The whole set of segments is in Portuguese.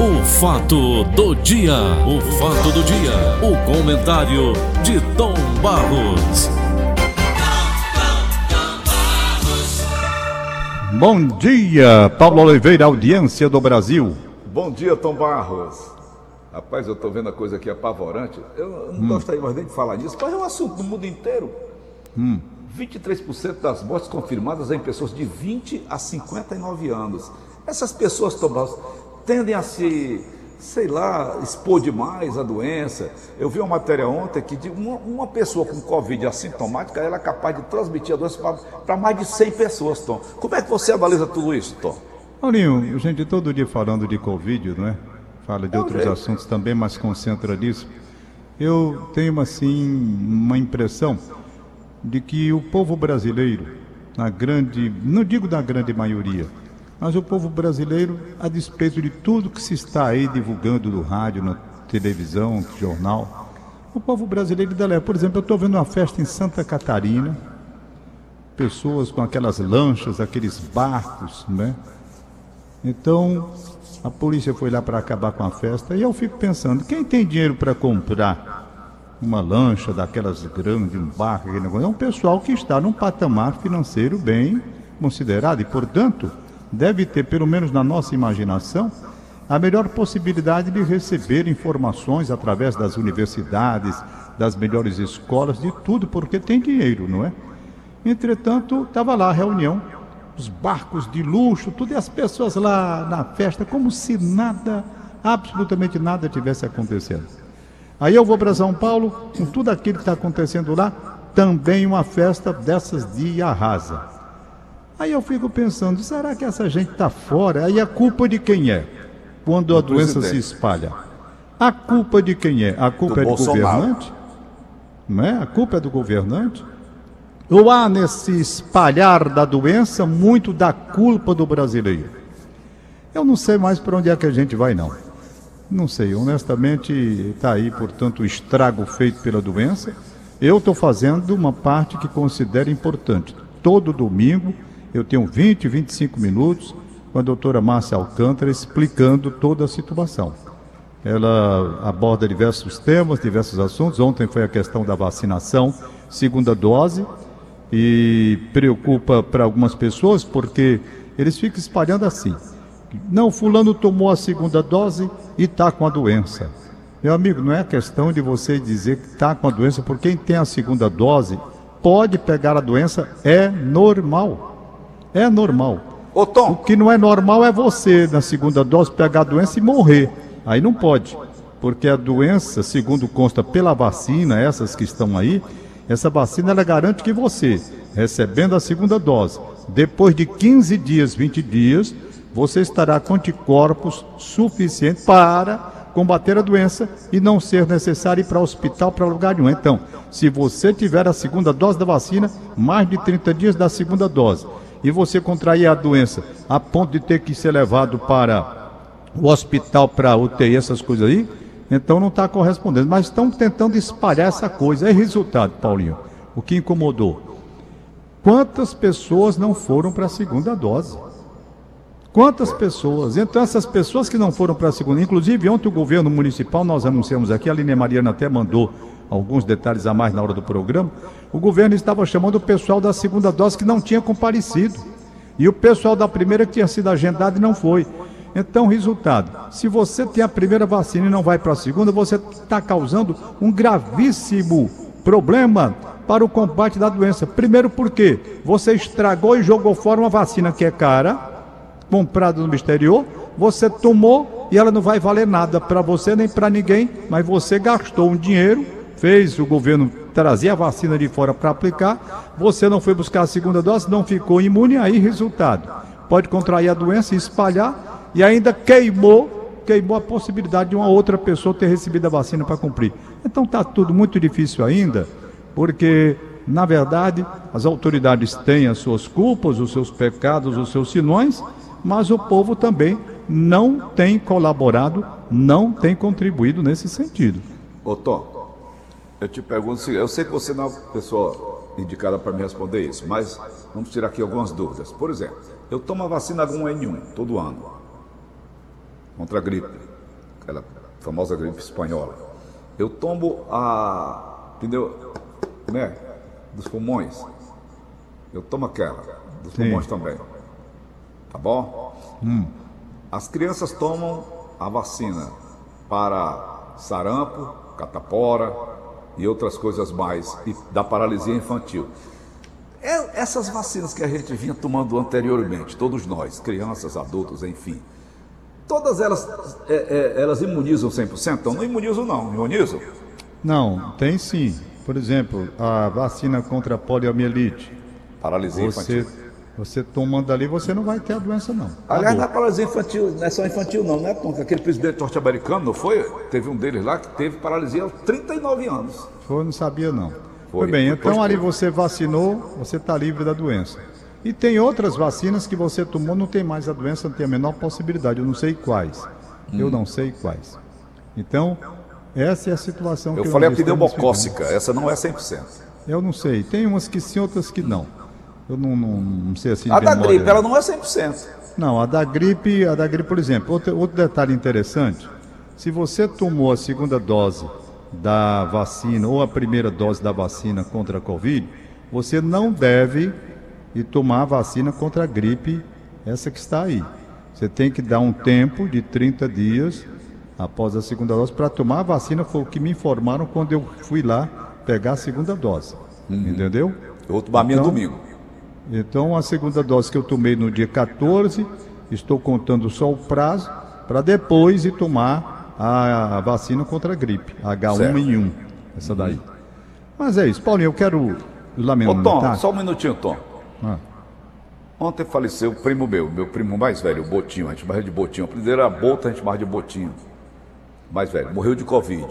O fato do dia, o fato do dia, o comentário de Tom Barros. Bom dia, Paulo Oliveira, audiência do Brasil. Bom dia, Tom Barros. Rapaz, eu estou vendo a coisa aqui apavorante. Eu não hum. gostaria mais nem de falar disso, mas é um assunto do mundo inteiro. Hum. 23% das mortes confirmadas em pessoas de 20 a 59 anos. Essas pessoas, Tom Barros, tendem a se, sei lá, expor demais a doença. Eu vi uma matéria ontem que uma, uma pessoa com Covid assintomática, ela é capaz de transmitir a doença para mais de 100 pessoas, Tom. Como é que você analisa tudo isso, Tom? Paulinho, gente todo dia falando de Covid, não é? Fala de é outros jeito. assuntos também, mas concentra nisso. Eu tenho, assim, uma impressão de que o povo brasileiro, na grande, não digo da grande maioria, mas o povo brasileiro, a despeito de tudo que se está aí divulgando no rádio, na televisão, no jornal, o povo brasileiro ainda. Por exemplo, eu estou vendo uma festa em Santa Catarina, pessoas com aquelas lanchas, aqueles barcos, né? Então, a polícia foi lá para acabar com a festa e eu fico pensando, quem tem dinheiro para comprar uma lancha daquelas grandes, um barco, é um pessoal que está num patamar financeiro bem considerado e, portanto, deve ter, pelo menos na nossa imaginação, a melhor possibilidade de receber informações através das universidades, das melhores escolas, de tudo, porque tem dinheiro, não é? Entretanto, estava lá a reunião os barcos de luxo, tudo, e as pessoas lá na festa, como se nada, absolutamente nada tivesse acontecendo. Aí eu vou para São Paulo, com tudo aquilo que está acontecendo lá, também uma festa dessas de arrasa. Aí eu fico pensando, será que essa gente está fora? Aí a culpa de quem é? Quando a doença se espalha. A culpa de quem é? A culpa do é do Bolsonaro. governante? Não é? A culpa é do governante? Ou há nesse espalhar da doença muito da culpa do brasileiro? Eu não sei mais para onde é que a gente vai, não. Não sei, honestamente, está aí, portanto, o estrago feito pela doença. Eu estou fazendo uma parte que considero importante. Todo domingo eu tenho 20, 25 minutos com a doutora Márcia Alcântara explicando toda a situação. Ela aborda diversos temas, diversos assuntos. Ontem foi a questão da vacinação, segunda dose e preocupa para algumas pessoas porque eles ficam espalhando assim. Não, fulano tomou a segunda dose e está com a doença. Meu amigo, não é questão de você dizer que está com a doença, porque quem tem a segunda dose pode pegar a doença, é normal. É normal. Ô, Tom. O que não é normal é você, na segunda dose, pegar a doença e morrer. Aí não pode. Porque a doença, segundo consta pela vacina, essas que estão aí, essa vacina ela garante que você, recebendo a segunda dose, depois de 15 dias, 20 dias, você estará com anticorpos suficientes para combater a doença e não ser necessário ir para o hospital para lugar nenhum. Então, se você tiver a segunda dose da vacina, mais de 30 dias da segunda dose, e você contrair a doença a ponto de ter que ser levado para o hospital para UTI, essas coisas aí, então não está correspondendo. Mas estão tentando espalhar essa coisa. É resultado, Paulinho. O que incomodou? Quantas pessoas não foram para a segunda dose? Quantas pessoas? Então, essas pessoas que não foram para a segunda, inclusive ontem o governo municipal, nós anunciamos aqui, a Línia Mariana até mandou alguns detalhes a mais na hora do programa. O governo estava chamando o pessoal da segunda dose que não tinha comparecido. E o pessoal da primeira que tinha sido agendado e não foi. Então, resultado: se você tem a primeira vacina e não vai para a segunda, você está causando um gravíssimo problema para o combate da doença. Primeiro, porque você estragou e jogou fora uma vacina que é cara, comprada no exterior, você tomou e ela não vai valer nada para você nem para ninguém, mas você gastou um dinheiro, fez o governo trazer a vacina de fora para aplicar, você não foi buscar a segunda dose, não ficou imune, aí resultado. Pode contrair a doença e espalhar e ainda queimou, queimou a possibilidade de uma outra pessoa ter recebido a vacina para cumprir. Então está tudo muito difícil ainda, porque na verdade as autoridades têm as suas culpas, os seus pecados, os seus sinões, mas o povo também não tem colaborado, não tem contribuído nesse sentido. Ô Tom, eu te pergunto, eu sei que você não é a pessoa indicada para me responder isso, mas vamos tirar aqui algumas dúvidas. Por exemplo, eu tomo a vacina H1N1 todo ano contra a gripe. aquela famosa gripe espanhola. Eu tomo a pneu, né, dos pulmões. Eu tomo aquela, dos Sim. pulmões também. Tá bom? As crianças tomam a vacina para sarampo, catapora e outras coisas mais, e da paralisia infantil. É- essas vacinas que a gente vinha tomando anteriormente, todos nós, crianças, adultos, enfim, todas elas, é, é, elas imunizam 100%? Então não imunizam não, imunizam? Não, tem sim. Por exemplo, a vacina contra a poliomielite. Paralisia Você, infantil. Você tomando ali, você não vai ter a doença, não. Aliás, não é paralisia infantil, não é só infantil não, né, Tom? Que Aquele presidente norte-americano, não foi? Teve um deles lá que teve paralisia aos 39 anos. Foi, não sabia não. Foi. Foi bem, então ali você vacinou, você está livre da doença. E tem outras vacinas que você tomou, não tem mais a doença, não tem a menor possibilidade. Eu não sei quais. Hum. Eu não sei quais. Então, essa é a situação Eu que falei a nós estamos pneumocócica, essa não é 100%. vivendo. Eu não sei. Tem umas que sim, outras que não. Eu não, não, não sei assim. A da memória. gripe, ela não é 100%. Não, a da gripe, a da gripe, por exemplo, outro, outro detalhe interessante, se você tomou a segunda dose da vacina ou a primeira dose da vacina contra a Covid, você não deve ir tomar a vacina contra a gripe, essa que está aí. Você tem que dar um tempo de 30 dias após a segunda dose para tomar a vacina, foi o que me informaram quando eu fui lá pegar a segunda dose. Entendeu? Eu vou tomar a minha Então, domingo. Então, a segunda dose que eu tomei no dia 14, estou contando só o prazo para depois ir tomar a, vacina contra a gripe, H1N1, essa daí. Mas é isso, Paulinho, eu quero Ô lamentar. Tom, só um minutinho, Tom. Ah, Ontem faleceu o primo meu, meu primo mais velho, o Botinho, a gente chamava de Botinho. O primeiro era Bota, a gente chamava de Botinho. Mais velho, morreu de Covid.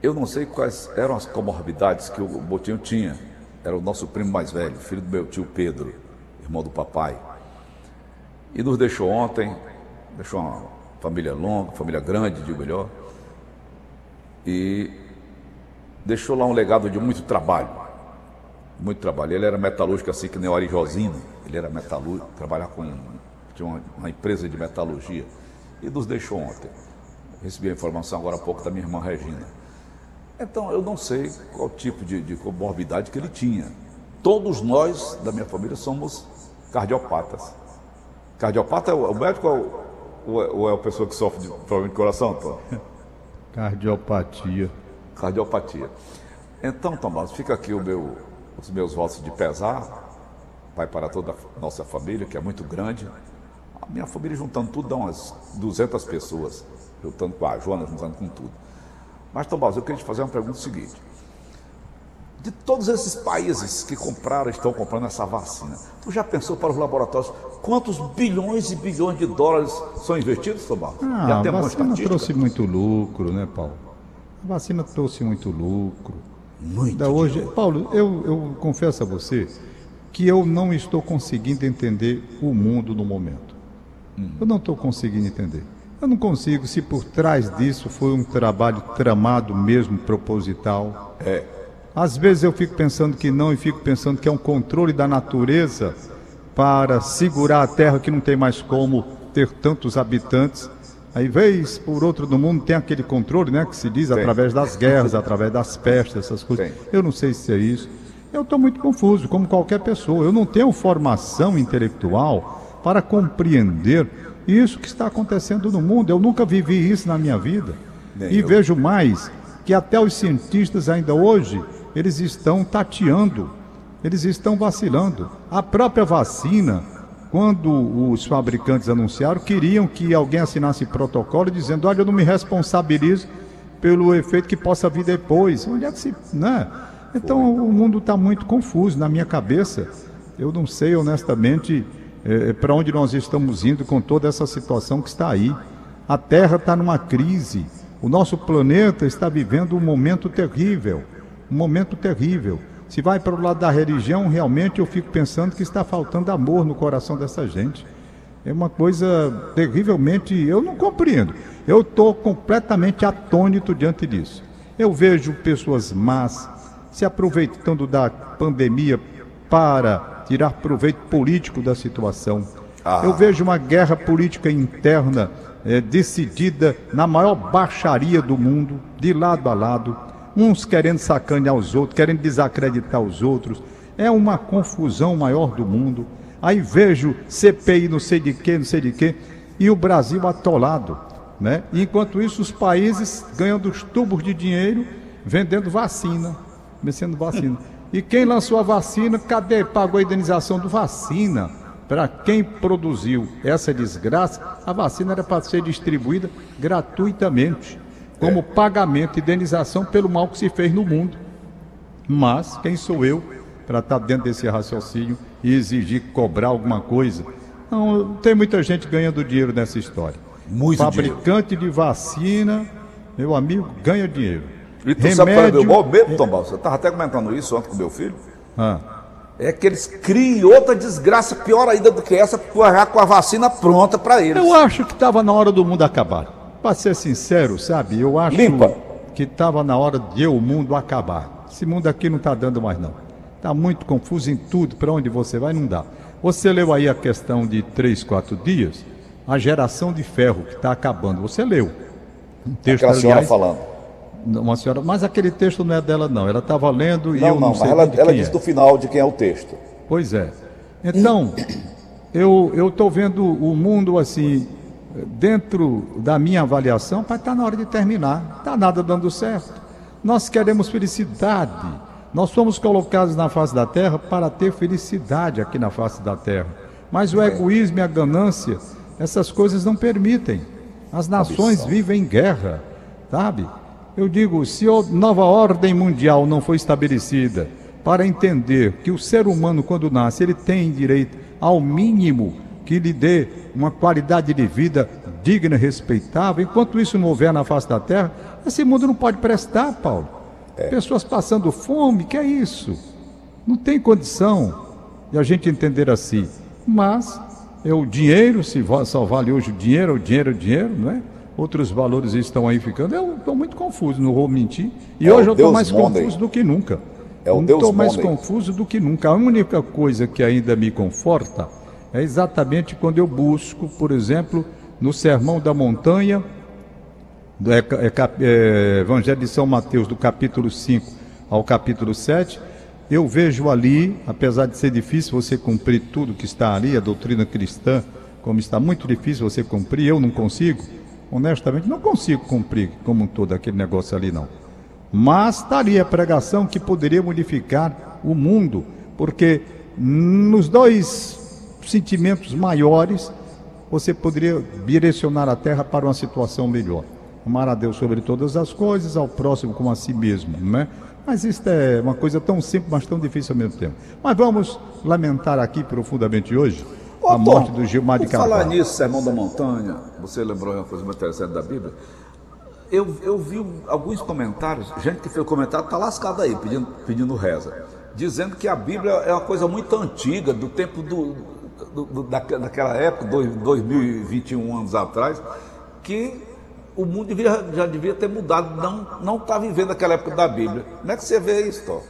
Eu não sei quais eram as comorbidades que o Botinho tinha. Era o nosso primo mais velho, filho do meu tio Pedro, irmão do papai. E nos deixou ontem, deixou uma família longa, família grande, digo melhor. E deixou lá um legado de muito trabalho muito trabalho. Ele era metalúrgico assim que nem o Ari. Ele era metalúrgico, trabalhava com tinha uma, uma empresa de metalurgia e nos deixou ontem. Recebi a informação agora há pouco da minha irmã Regina. Então eu não sei qual tipo de, de comorbidade que ele tinha. Todos nós da minha família somos cardiopatas. Cardiopata é o, médico ou, é ou é, a pessoa que sofre de problema de coração, Tom? cardiopatia. Cardiopatia. Então, Tomás, fica aqui o meu, os meus votos de pesar, vai para toda a nossa família, que é muito grande. A minha família juntando tudo dá umas 200 pessoas, juntando com a Joana, juntando com tudo. Mas, Tomás, eu queria te fazer uma pergunta seguinte. De todos esses países que compraram, estão comprando essa vacina, tu já pensou para os laboratórios quantos bilhões e bilhões de dólares são investidos, Tomás? Ah, já a vacina trouxe muito lucro, né, Paulo? A vacina trouxe muito lucro. Muito Da hoje, Paulo, eu, eu confesso a você que eu não estou conseguindo entender o mundo no momento. Eu não estou conseguindo entender. Eu não consigo se por trás disso foi um trabalho tramado mesmo, proposital. É. Às vezes eu fico pensando que não e fico pensando que é um controle da natureza para segurar a terra que não tem mais como ter tantos habitantes. Aí, vez por outro do mundo, tem aquele controle, né, que se diz Tem. através das guerras, através das pestes, essas coisas. Tem. Eu não sei se é isso. Eu estou muito confuso, como qualquer pessoa. Eu não tenho formação intelectual para compreender isso que está acontecendo no mundo. Eu nunca vivi isso na minha vida. Nem e eu. vejo mais que até os cientistas ainda hoje, eles estão tateando, eles estão vacilando. A própria vacina, quando os fabricantes anunciaram, queriam que alguém assinasse protocolo dizendo, olha, eu não me responsabilizo pelo efeito que possa vir depois. Que se. Né? Então o mundo está muito confuso na minha cabeça. Eu não sei honestamente para onde nós estamos indo com toda essa situação que está aí. A Terra está numa crise. O nosso planeta está vivendo um momento terrível. Um momento terrível. Se vai para o lado da religião, realmente eu fico pensando que está faltando amor no coração dessa gente. É uma coisa terrivelmente. Eu não compreendo. Eu estou completamente atônito diante disso. Eu vejo pessoas más se aproveitando da pandemia para tirar proveito político da situação. Ah. Eu vejo uma guerra política interna é, decidida na maior baixaria do mundo, de lado a lado, uns querendo sacanear os outros, querendo desacreditar os outros. É uma confusão maior do mundo. Aí vejo CPI não sei de quê, não sei de quê, e o Brasil atolado. Né? Enquanto isso, os países ganhando os tubos de dinheiro vendendo vacina, vencendo vacina. E quem lançou a vacina, cadê? Pagou a indenização do vacina. Para quem produziu essa desgraça, a vacina era para ser distribuída gratuitamente, como é. pagamento, indenização pelo mal que se fez no mundo. Mas quem sou eu para estar tá dentro desse raciocínio e exigir cobrar alguma coisa? Não, tem muita gente ganhando dinheiro nessa história. Muito Fabricante dinheiro. de vacina, meu amigo, ganha dinheiro. E tu Remédio... sabe qual é o meu maior medo, Tom Você estava até comentando isso ontem com meu filho. Ah. É que eles criem outra desgraça pior ainda do que essa, já com a vacina pronta para eles. Eu acho que estava na hora do mundo acabar. Para ser sincero, sabe? Eu acho Limpa. que estava na hora de o mundo acabar. Esse mundo aqui não está dando mais, não. Está muito confuso em tudo. Para onde você vai, não dá. Você leu aí a questão de três, quatro dias, a geração de ferro que está acabando. Você leu. Um texto, Aquela aliás, senhora falando uma senhora, mas aquele texto não é dela, não. Ela estava lendo não, e eu não, não sei. Ela, ela disse é. do final de quem é o texto. Pois é. Então, eu estou vendo o mundo assim, dentro da minha avaliação, para estar tá na hora de terminar. Está nada dando certo. Nós queremos felicidade. Nós fomos colocados na face da terra para ter felicidade aqui na face da terra. Mas o egoísmo e a ganância, essas coisas não permitem. As nações vivem em guerra, sabe? Eu digo, se a nova ordem mundial não foi estabelecida para entender que o ser humano, quando nasce, ele tem direito ao mínimo que lhe dê uma qualidade de vida digna e respeitável, enquanto isso não houver na face da terra, esse mundo não pode prestar, Paulo. É. Pessoas passando fome, que é isso? Não tem condição de a gente entender assim. Mas é o dinheiro, se só vale hoje o dinheiro, o dinheiro, o dinheiro, não é? Outros valores estão aí ficando. Eu estou muito confuso, não vou mentir. E é hoje eu estou mais confuso do que nunca. É o Estou mais confuso do que nunca. A única coisa que ainda me conforta é exatamente quando eu busco, por exemplo, no Sermão da Montanha, do é, é, é, Evangelho de São Mateus, do capítulo 5 ao capítulo 7, eu vejo ali, apesar de ser difícil você cumprir tudo que está ali, a doutrina cristã, como está muito difícil você cumprir, eu não consigo honestamente, não consigo cumprir como um todo aquele negócio ali, não. Mas estaria a pregação que poderia modificar o mundo, porque nos dois sentimentos maiores, você poderia direcionar a terra para uma situação melhor. Amar a Deus sobre todas as coisas, ao próximo como a si mesmo, né? Mas isso é uma coisa tão simples, mas tão difícil ao mesmo tempo. Mas vamos lamentar aqui profundamente hoje Ô, a morte do Gilmar de Carvalho. falar nisso, Sermão da Montanha, você lembrou uma coisa muito interessante da Bíblia? Eu, eu vi alguns comentários, gente que fez comentário está lascado aí, pedindo, pedindo reza, dizendo que a Bíblia é uma coisa muito antiga, do tempo do, do, do da, daquela época, dois, 2021 anos atrás, que o mundo devia, já devia ter mudado, não está vivendo aquela época da Bíblia. Como é que você vê isso, Tom?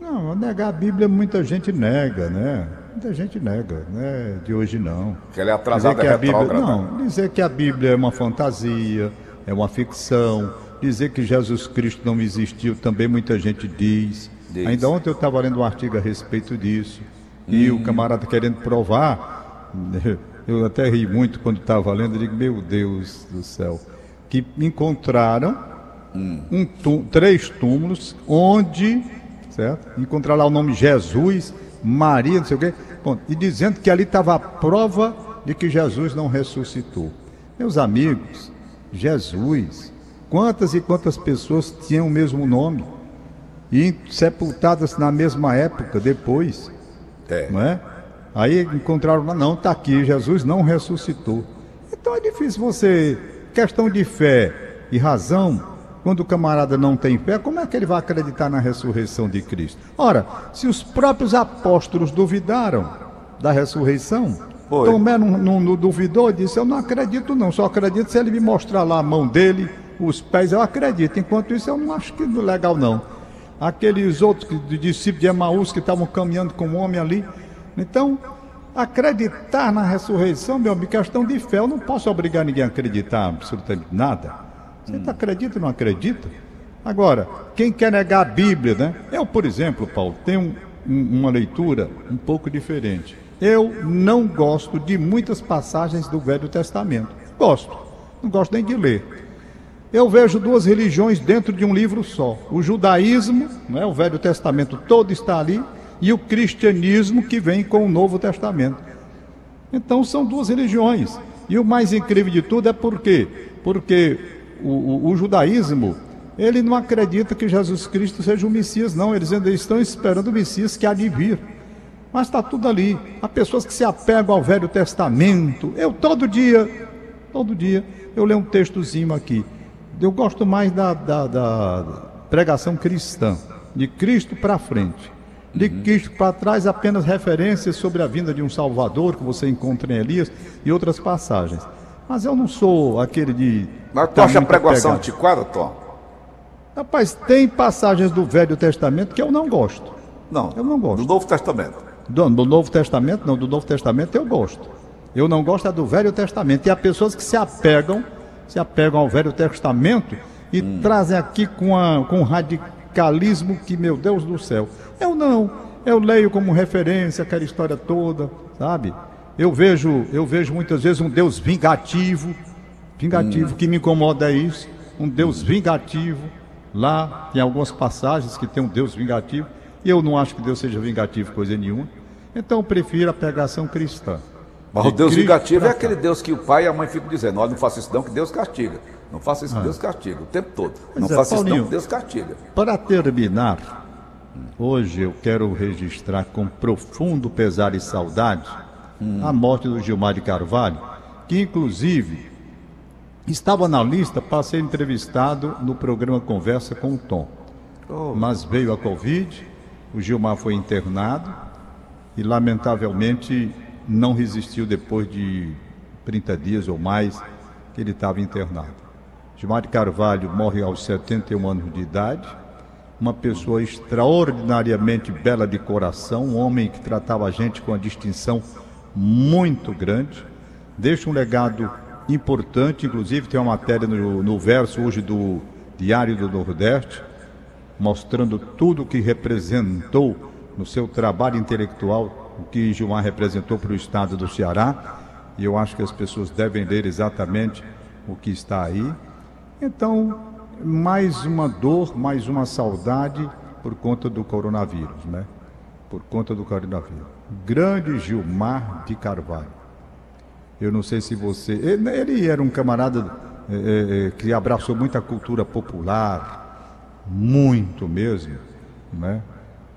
Não, negar a Bíblia muita gente nega, né? Muita gente nega, né? De hoje não. Que ela é atrasada, dizer que a Bíblia, Não, dizer que a Bíblia é uma fantasia, é uma ficção, dizer que Jesus Cristo não existiu, também muita gente diz. diz. Ainda ontem eu estava lendo um artigo a respeito disso, hum. e o camarada querendo provar, eu até ri muito quando estava lendo, eu digo, meu Deus do céu, que encontraram hum. um três túmulos onde, certo? Encontraram lá o nome Jesus, Maria, não sei o quê, Bom, e dizendo que ali estava a prova de que Jesus não ressuscitou. Meus amigos, Jesus, quantas e quantas pessoas tinham o mesmo nome e sepultadas na mesma época depois, é. não é? Aí encontraram, não, está aqui, Jesus não ressuscitou. Então é difícil você, questão de fé e razão, quando o camarada não tem fé, como é que ele vai acreditar na ressurreição de Cristo? Ora, se os próprios apóstolos duvidaram da ressurreição, Foi. Tomé não, não, não duvidou, disse: Eu não acredito, não, só acredito se ele me mostrar lá a mão dele, os pés, eu acredito. Enquanto isso, eu não acho que legal, não. Aqueles outros discípulos de Emaús que estavam caminhando com o homem ali. Então, Acreditar na ressurreição, meu amigo, questão de fé. Eu não posso obrigar ninguém a acreditar absolutamente nada. Você hum. acredita ou não acredita? Agora, quem quer negar a Bíblia, né? Eu, por exemplo, Paulo, tenho um, um, uma leitura um pouco diferente. Eu não gosto de muitas passagens do Velho Testamento. Gosto, não gosto nem de ler. Eu vejo duas religiões dentro de um livro só: o judaísmo, né, o Velho Testamento todo está ali, e o cristianismo que vem com o Novo Testamento. Então são duas religiões. E o mais incrível de tudo é por quê? Porque o, o, o judaísmo, ele não acredita que Jesus Cristo seja o Messias, não. Eles ainda estão esperando o Messias que há de vir. Mas está tudo ali. Há pessoas que se apegam ao Velho Testamento. Eu todo dia, todo dia, eu leio um textozinho aqui. Eu gosto mais da, da, da pregação cristã, de Cristo para frente. De uhum. Cristo para trás, apenas referências sobre a vinda de um Salvador que você encontra em Elias e outras passagens. Mas eu não sou aquele de. Mas tu acha a pregação antiquada, Tom? Rapaz, tem passagens do Velho Testamento que eu não gosto. Não, eu não gosto. Do Novo Testamento. Do, do Novo Testamento, não, do Novo Testamento eu gosto. Eu não gosto é do Velho Testamento. E há pessoas que se apegam se apegam ao Velho Testamento e hum. trazem aqui com, a, com um radicalismo que, meu Deus do céu. Eu não. Eu leio como referência aquela história toda, sabe? Eu vejo, eu vejo muitas vezes um Deus vingativo, vingativo, hum. que me incomoda é isso, um Deus vingativo. Lá tem algumas passagens que tem um Deus vingativo, e eu não acho que Deus seja vingativo coisa nenhuma. Então eu prefiro a pregação cristã. Mas o Deus vingativo é aquele Deus que o pai e a mãe ficam dizendo: olha, não faça isso não, que Deus castiga. Não faça isso que ah. Deus castiga, o tempo todo. Pois não é, faça Paulinho, isso não, que Deus castiga. Para terminar, hoje eu quero registrar com profundo pesar e saudade hum. a morte do Gilmar de Carvalho, que inclusive estava na lista para ser entrevistado no programa Conversa com o Tom. Oh. Mas veio a Covid, o Gilmar foi internado e, lamentavelmente, não resistiu depois de 30 dias ou mais que ele estava internado. Gilmar de Carvalho morre aos 71 anos de idade, uma pessoa extraordinariamente bela de coração, um homem que tratava a gente com uma distinção muito grande, deixa um legado importante, inclusive tem uma matéria no, no verso hoje do Diário do Nordeste, mostrando tudo o que representou no seu trabalho intelectual o que Gilmar representou para o estado do Ceará, e eu acho que as pessoas devem ler exatamente o que está aí. Então, mais uma dor, mais uma saudade por conta do coronavírus, né? Por conta do coronavírus. Grande Gilmar de Carvalho. Eu não sei se você. Ele era um camarada é, é, que abraçou muita cultura popular, muito mesmo, né?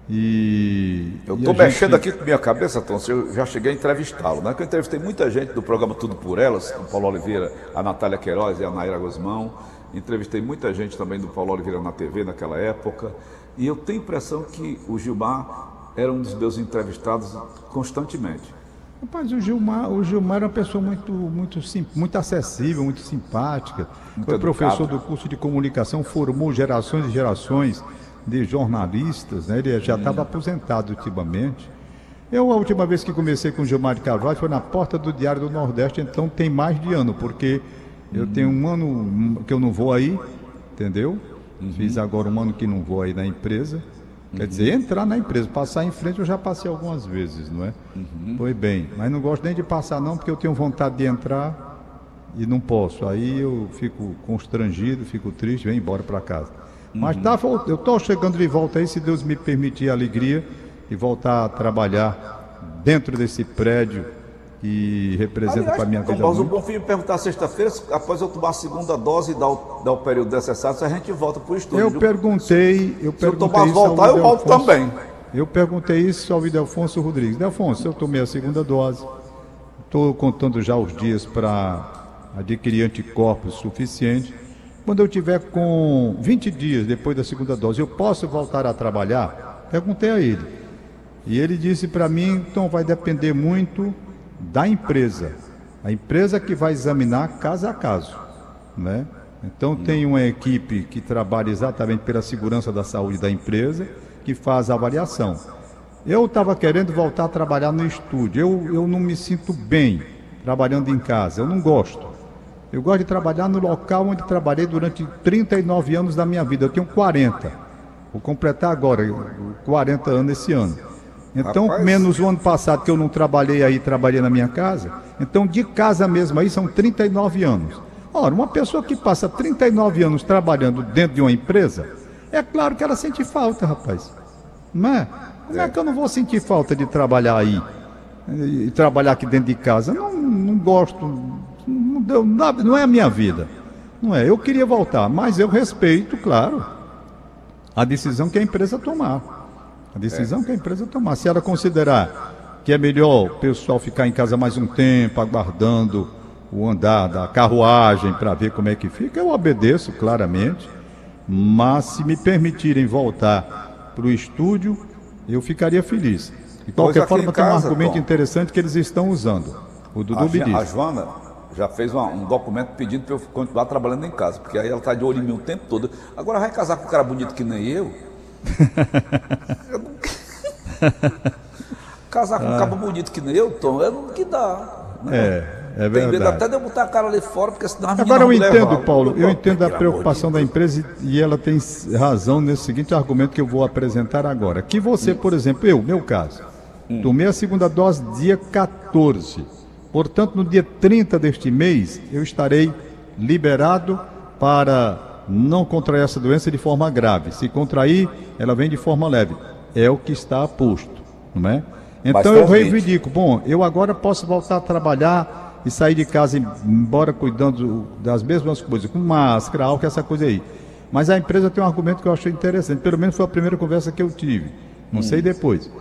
E. Eu estou mexendo gente... aqui com minha cabeça, Tom, eu já cheguei a entrevistá-lo, né? Que eu entrevistei muita gente do programa Tudo por Elas, o Paulo Oliveira, a Natália Queiroz e a Naira Guzmão. Entrevistei muita gente também do Paulo Oliveira na TV naquela época. E eu tenho a impressão que o Gilmar era um dos meus entrevistados constantemente. Rapaz, o Gilmar, o Gilmar era uma pessoa muito, muito, muito acessível, muito simpática. Muito Foi educado. professor do curso de comunicação, formou gerações e gerações de jornalistas, né? ele já estava hum. aposentado ultimamente. Eu, a última vez que comecei com o Gilmar de Carvalho foi na porta do Diário do Nordeste, então tem mais de ano, porque eu tenho um ano que eu não vou aí, entendeu? Uhum. Fiz agora um ano que não vou aí na empresa. Quer dizer, uhum. entrar na empresa, passar em frente eu já passei algumas vezes, não é? Uhum. Foi bem, mas não gosto nem de passar não, porque eu tenho vontade de entrar e não posso. Aí eu fico constrangido, fico triste, venho embora para casa. Mas tá, eu estou chegando de volta aí, se Deus me permitir a alegria e voltar a trabalhar dentro desse prédio que representa para a minha vida. Mas o Bonfim me perguntar sexta-feira, após eu tomar a segunda dose e dar o, dar o período necessário, se a gente volta para o estúdio. Eu perguntei, eu se perguntei. Se eu tomar voltar, eu volto também. Eu perguntei isso ao Videlfonso Rodrigues. Delfonso, eu tomei a segunda dose, estou contando já os dias para adquirir anticorpos suficientes quando eu tiver com 20 dias depois da segunda dose, eu posso voltar a trabalhar? Perguntei a ele. E ele disse para mim, então vai depender muito da empresa. A empresa que vai examinar caso a caso, né? Então tem uma equipe que trabalha exatamente pela segurança da saúde da empresa, que faz a avaliação. eu estava querendo voltar a trabalhar no estúdio. Eu, eu não me sinto bem trabalhando em casa, eu não gosto. Eu gosto de trabalhar no local onde trabalhei durante 39 anos da minha vida. Eu tenho 40. Vou completar agora 40 anos esse ano. Então, Rapaz. menos o ano passado que eu não trabalhei aí, trabalhei na minha casa. Então, de casa mesmo aí são 39 anos. Ora, uma pessoa que passa 39 anos trabalhando dentro de uma empresa, é claro que ela sente falta, rapaz. Não é? Como é que eu não vou sentir falta de trabalhar aí? E trabalhar aqui dentro de casa? Não, não gosto. Não, deu, não é a minha vida. Não é. Eu queria voltar, mas eu respeito, claro, a decisão que a empresa tomar. A decisão que a empresa tomar. Se ela considerar que é melhor o pessoal ficar em casa mais um tempo, aguardando o andar da carruagem para ver como é que fica, eu obedeço claramente. Mas se me permitirem voltar para o estúdio, eu ficaria feliz. De qualquer forma, tem um argumento Tom, interessante que eles estão usando. O Dudu a. A Joana já fez uma, um documento pedindo para eu continuar trabalhando em casa, porque aí ela está de olho em mim o tempo todo. Agora vai casar com um cara bonito que nem eu. casar com um ah. cara bonito que nem eu, Tom, é o que dá. Né? É. É Tem medo até de eu botar a cara ali fora, porque senão a Agora eu entendo, levar. Paulo, eu entendo a preocupação da empresa e ela tem razão nesse seguinte argumento que eu vou apresentar agora. Que você, por exemplo, eu, meu caso, hum. tomei a segunda dose dia 14. Portanto, no dia 30 deste mês, eu estarei liberado para não contrair essa doença de forma grave. Se contrair, ela vem de forma leve. É o que está posto, não é? Então eu reivindico, bom, eu agora posso voltar a trabalhar e sair de casa embora cuidando das mesmas coisas, com máscara, álcool, essa coisa aí. Mas a empresa tem um argumento que eu achei interessante, pelo menos foi a primeira conversa que eu tive, não hum. sei depois.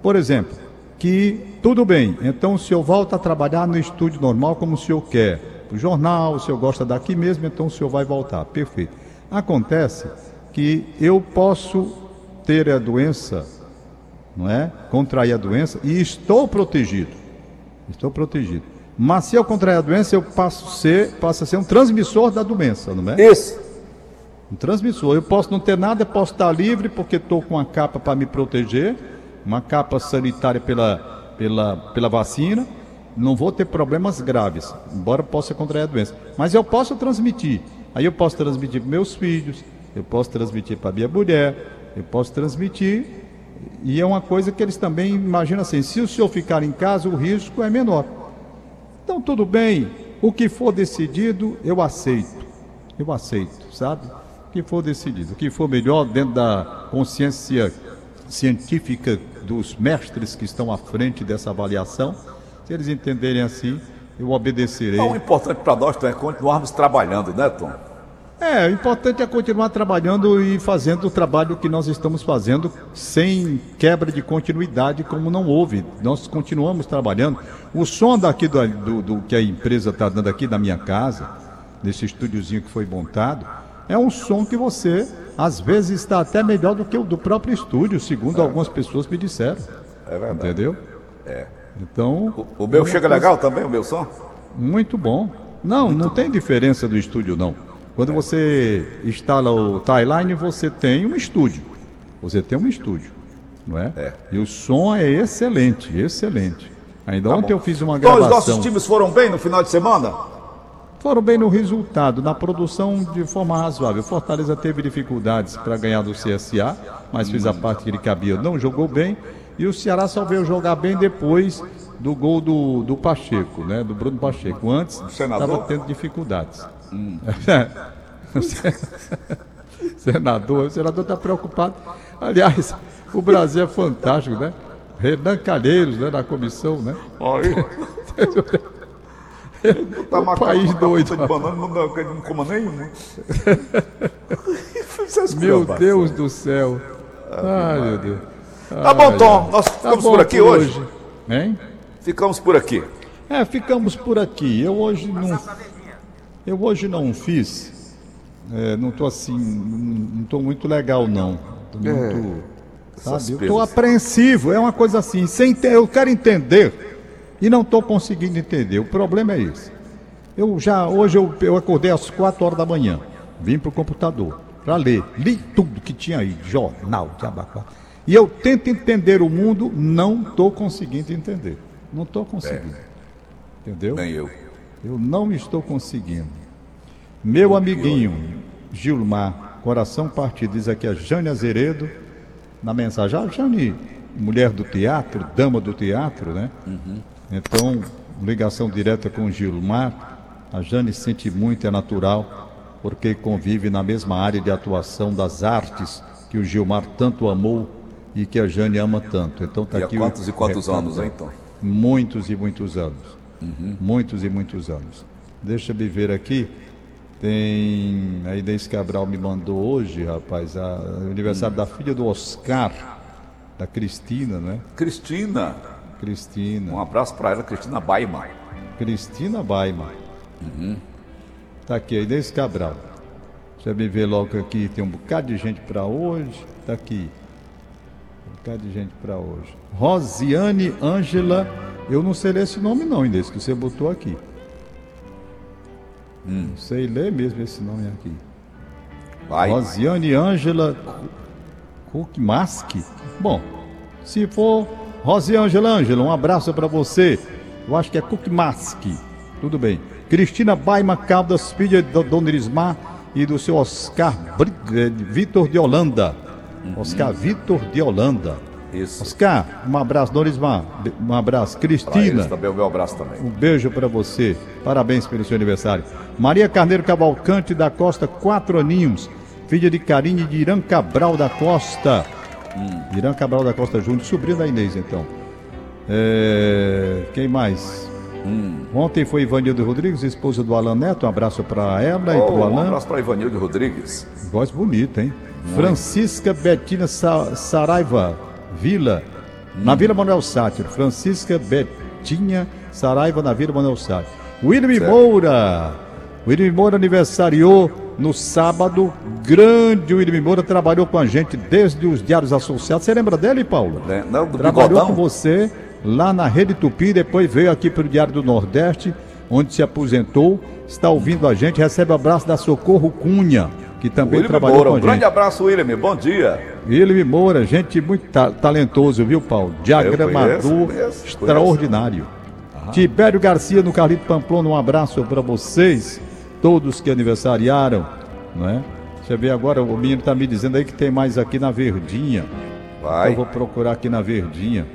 Por exemplo, que tudo bem, então o senhor volta a trabalhar no estúdio normal como o senhor quer. O jornal, o senhor gosta daqui mesmo, então o senhor vai voltar. Perfeito. Acontece que eu posso ter a doença, não é? Contrair a doença e estou protegido. Estou protegido. Mas se eu contrair a doença, eu passo a ser, passo a ser um transmissor da doença, não é? Isso. Um transmissor. Eu posso não ter nada, eu posso estar livre porque estou com uma capa para me proteger, uma capa sanitária pela, pela, pela vacina. Não vou ter problemas graves, embora possa contrair a doença. Mas eu posso transmitir. Aí eu posso transmitir para meus filhos, eu posso transmitir para minha mulher, eu posso transmitir. E é uma coisa que eles também imaginam assim: se o senhor ficar em casa, o risco é menor. Então, tudo bem, o que for decidido, eu aceito. Eu aceito, sabe? O que for decidido, o que for melhor dentro da consciência científica dos mestres que estão à frente dessa avaliação, se eles entenderem assim, eu obedecerei. o importante para nós é continuarmos trabalhando, né, Tom? É, o importante é continuar trabalhando e fazendo o trabalho que nós estamos fazendo sem quebra de continuidade, como não houve. Nós continuamos trabalhando. O som daqui do, do, do que a empresa está dando aqui na minha casa, nesse estúdiozinho que foi montado, é um som que você, às vezes, está até melhor do que o do próprio estúdio, segundo é. algumas pessoas me disseram. É verdade. Entendeu? É. Então. O, o meu chega coisa... legal também, o meu som? Muito bom. Não, Muito não bom. tem diferença do estúdio, não. Quando você instala o timeline, você tem um estúdio. Você tem um estúdio, não é? é. E o som é excelente, excelente. Ainda tá ontem bom. eu fiz uma gravação. Então, os nossos times foram bem no final de semana? Foram bem no resultado, na produção de forma razoável. Fortaleza teve dificuldades para ganhar do CSA, mas fez a hum. parte que ele cabia, não jogou bem. E o Ceará só veio jogar bem depois do gol do, do Pacheco, né? Do Bruno Pacheco. Antes estava tendo dificuldades. Hum. senador, o senador está preocupado. Aliás, o Brasil é fantástico, né? Renan Calheiros, né, na comissão, né? Aí. tá o país doido. De banana, não, não, não coma nenhum. meu Deus do céu. Ai, meu Deus. Tá bom, Tom. Nós tá ficamos tá por aqui por hoje. hoje. Hein? Ficamos por aqui. É, ficamos por aqui. Eu hoje não. Eu hoje não fiz, é, não estou assim, não estou muito legal não. Tô muito, é, sabe? Eu estou apreensivo, é uma coisa assim, sem ter, eu quero entender e não estou conseguindo entender. O problema é esse. Eu já, hoje eu, eu acordei às quatro horas da manhã, vim para o computador para ler, li tudo que tinha aí, jornal, de. E eu tento entender o mundo, não estou conseguindo entender. Não estou conseguindo. É. Entendeu? Nem eu. Eu não estou conseguindo. Meu amiguinho Gilmar, coração partido, diz aqui a Jane Azeredo, na mensagem. A Jane, mulher do teatro, dama do teatro, né? Uhum. Então, ligação direta com o Gilmar. A Jane sente muito, é natural, porque convive na mesma área de atuação das artes que o Gilmar tanto amou e que a Jane ama tanto. Então tá e aqui. Há quantos e quantos anos, hein, então? Muitos e muitos anos. Uhum. Muitos e muitos anos. Deixa eu ver aqui. Tem. A Inês Cabral me mandou hoje, rapaz, a, o aniversário uhum. da filha do Oscar, da Cristina, né? Cristina. Cristina. Um abraço para ela, Cristina Baima. Cristina Baima. Uhum. Tá aqui, a Inês Cabral. Deixa eu ver logo aqui, tem um bocado de gente para hoje. Tá aqui. Bocado de gente para hoje. Rosiane Ângela, eu não sei ler esse nome não, Inês, que você botou aqui. Hum. Não sei ler mesmo esse nome aqui. Vai. Rosiane Ângela Kukmask. Bom, se for Rosiane Ângela, um abraço para você. Eu acho que é Kukmask. Tudo bem. Cristina Baima Caldas, filha do Dona Irismar e do seu Oscar eh, Vitor de Holanda. Oscar Vitor de Holanda. Isso. Oscar, um abraço, Dona Irismar. Um abraço. Cristina. também, o meu abraço também. Um beijo para você. Parabéns pelo seu aniversário. Maria Carneiro Cavalcante da Costa, quatro aninhos. Filha de Carine de Irã Cabral da Costa. Hum. Irã Cabral da Costa Júnior, sobrinho da Inês, então. É... Quem mais? Hum. Ontem foi Ivanildo Rodrigues, esposa do Alan Neto. Um abraço para ela oh, e para o Alan. Um abraço para Ivanildo Rodrigues. Voz bonita, hein? Francisca Betina Sa Saraiva Vila, na Vila Manuel Sátiro. Francisca Betinha Saraiva, na Vila Manuel Sátiro. William Moura. William Moura aniversariou no sábado. Grande William Moura trabalhou com a gente desde os Diários Associados. Você lembra dele, Paulo? Não, do Trabalhou bigodão. com você lá na Rede Tupi, depois veio aqui para o Diário do Nordeste, onde se aposentou, está ouvindo a gente, recebe o abraço da Socorro Cunha, que também William trabalhou Moura, com a um gente. grande abraço, William, bom dia. William Moura, gente muito ta talentoso, viu, Paulo? Diagramador conheço, conheço, extraordinário. Conheço. Tibério Garcia no Carlito Pamplona, um abraço para vocês, todos que aniversariaram, não é? Deixa eu ver agora, o menino está me dizendo aí que tem mais aqui na Verdinha. Vai. Então eu vou procurar aqui na Verdinha.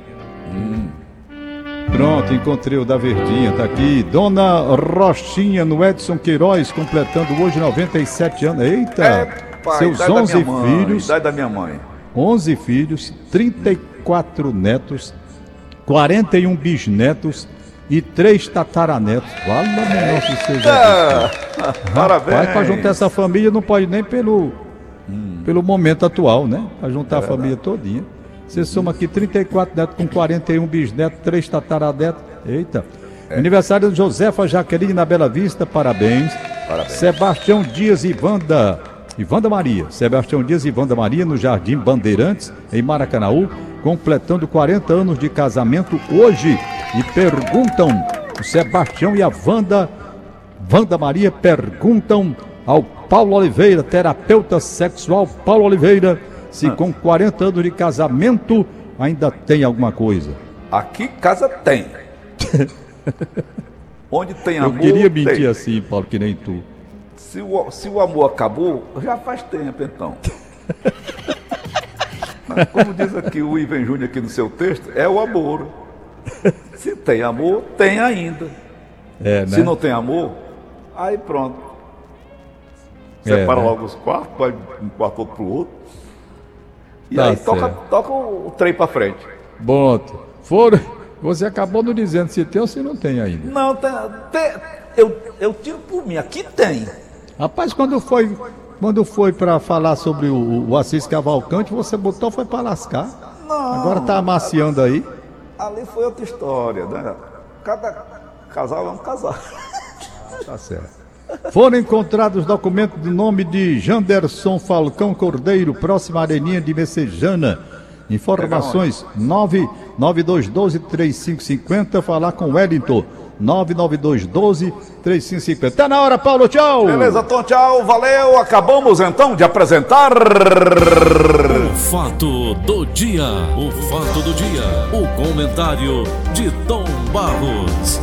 Hum. Pronto, encontrei o da Verdinha, tá aqui. Dona Rochinha no Edson Queiroz, completando hoje 97 anos. Eita! É, pai, seus 11 filhos. Idade da minha mãe. 11 filhos, 34 netos, 41 bisnetos e 3 tataranetos. Fala, nossa, seja Parabéns! Vai para juntar essa família não pode nem pelo, hum. pelo momento atual, né? Para juntar é a família todinha. Você soma aqui 34 netos com 41 bisnetos, 3 tataranetos. Eita. É. Aniversário de Josefa Jaqueline na Bela Vista, parabéns. parabéns. Sebastião Dias e Wanda. Ivanda Maria. Sebastião Dias e Wanda Maria no Jardim Bandeirantes, em Maracanaú, completando 40 anos de casamento hoje. E perguntam, o Sebastião e a Wanda, Wanda Maria perguntam ao Paulo Oliveira, terapeuta sexual Paulo Oliveira, se ah. com 40 anos de casamento ainda tem alguma coisa. Aqui casa tem. Onde tem amor. Eu queria mentir tem. assim, Paulo, que nem tu. Se o, se o amor acabou, já faz tempo então. Como diz aqui o Ivan Júnior aqui no seu texto, é o amor. Se tem amor, tem ainda. É, né? Se não tem amor, aí pronto. Separa é, né? logo os quartos, vai um quarto outro pro outro. E tá aí toca, toca o, trem para frente. Bom, foram. Você acabou não dizendo se tem ou se não tem ainda. Não, tem, tem, eu, eu tiro por mim, aqui tem. Rapaz, quando foi, quando foi para falar sobre o, o Assis Cavalcante, você botou foi para lascar. Não. Agora tá amaciando aí. Ali foi outra história, né? Cada casal é um casal. Tá certo. Foram encontrados documentos do nome de Janderson Falcão Cordeiro, próxima areninha de Messejana. Informações 99212-3550, falar com Wellington. 99212-3550. Tá na hora, Paulo, tchau! Beleza, Tom, tchau, valeu. Acabamos então de apresentar. O fato do dia. O fato do dia. O comentário de Tom Barros.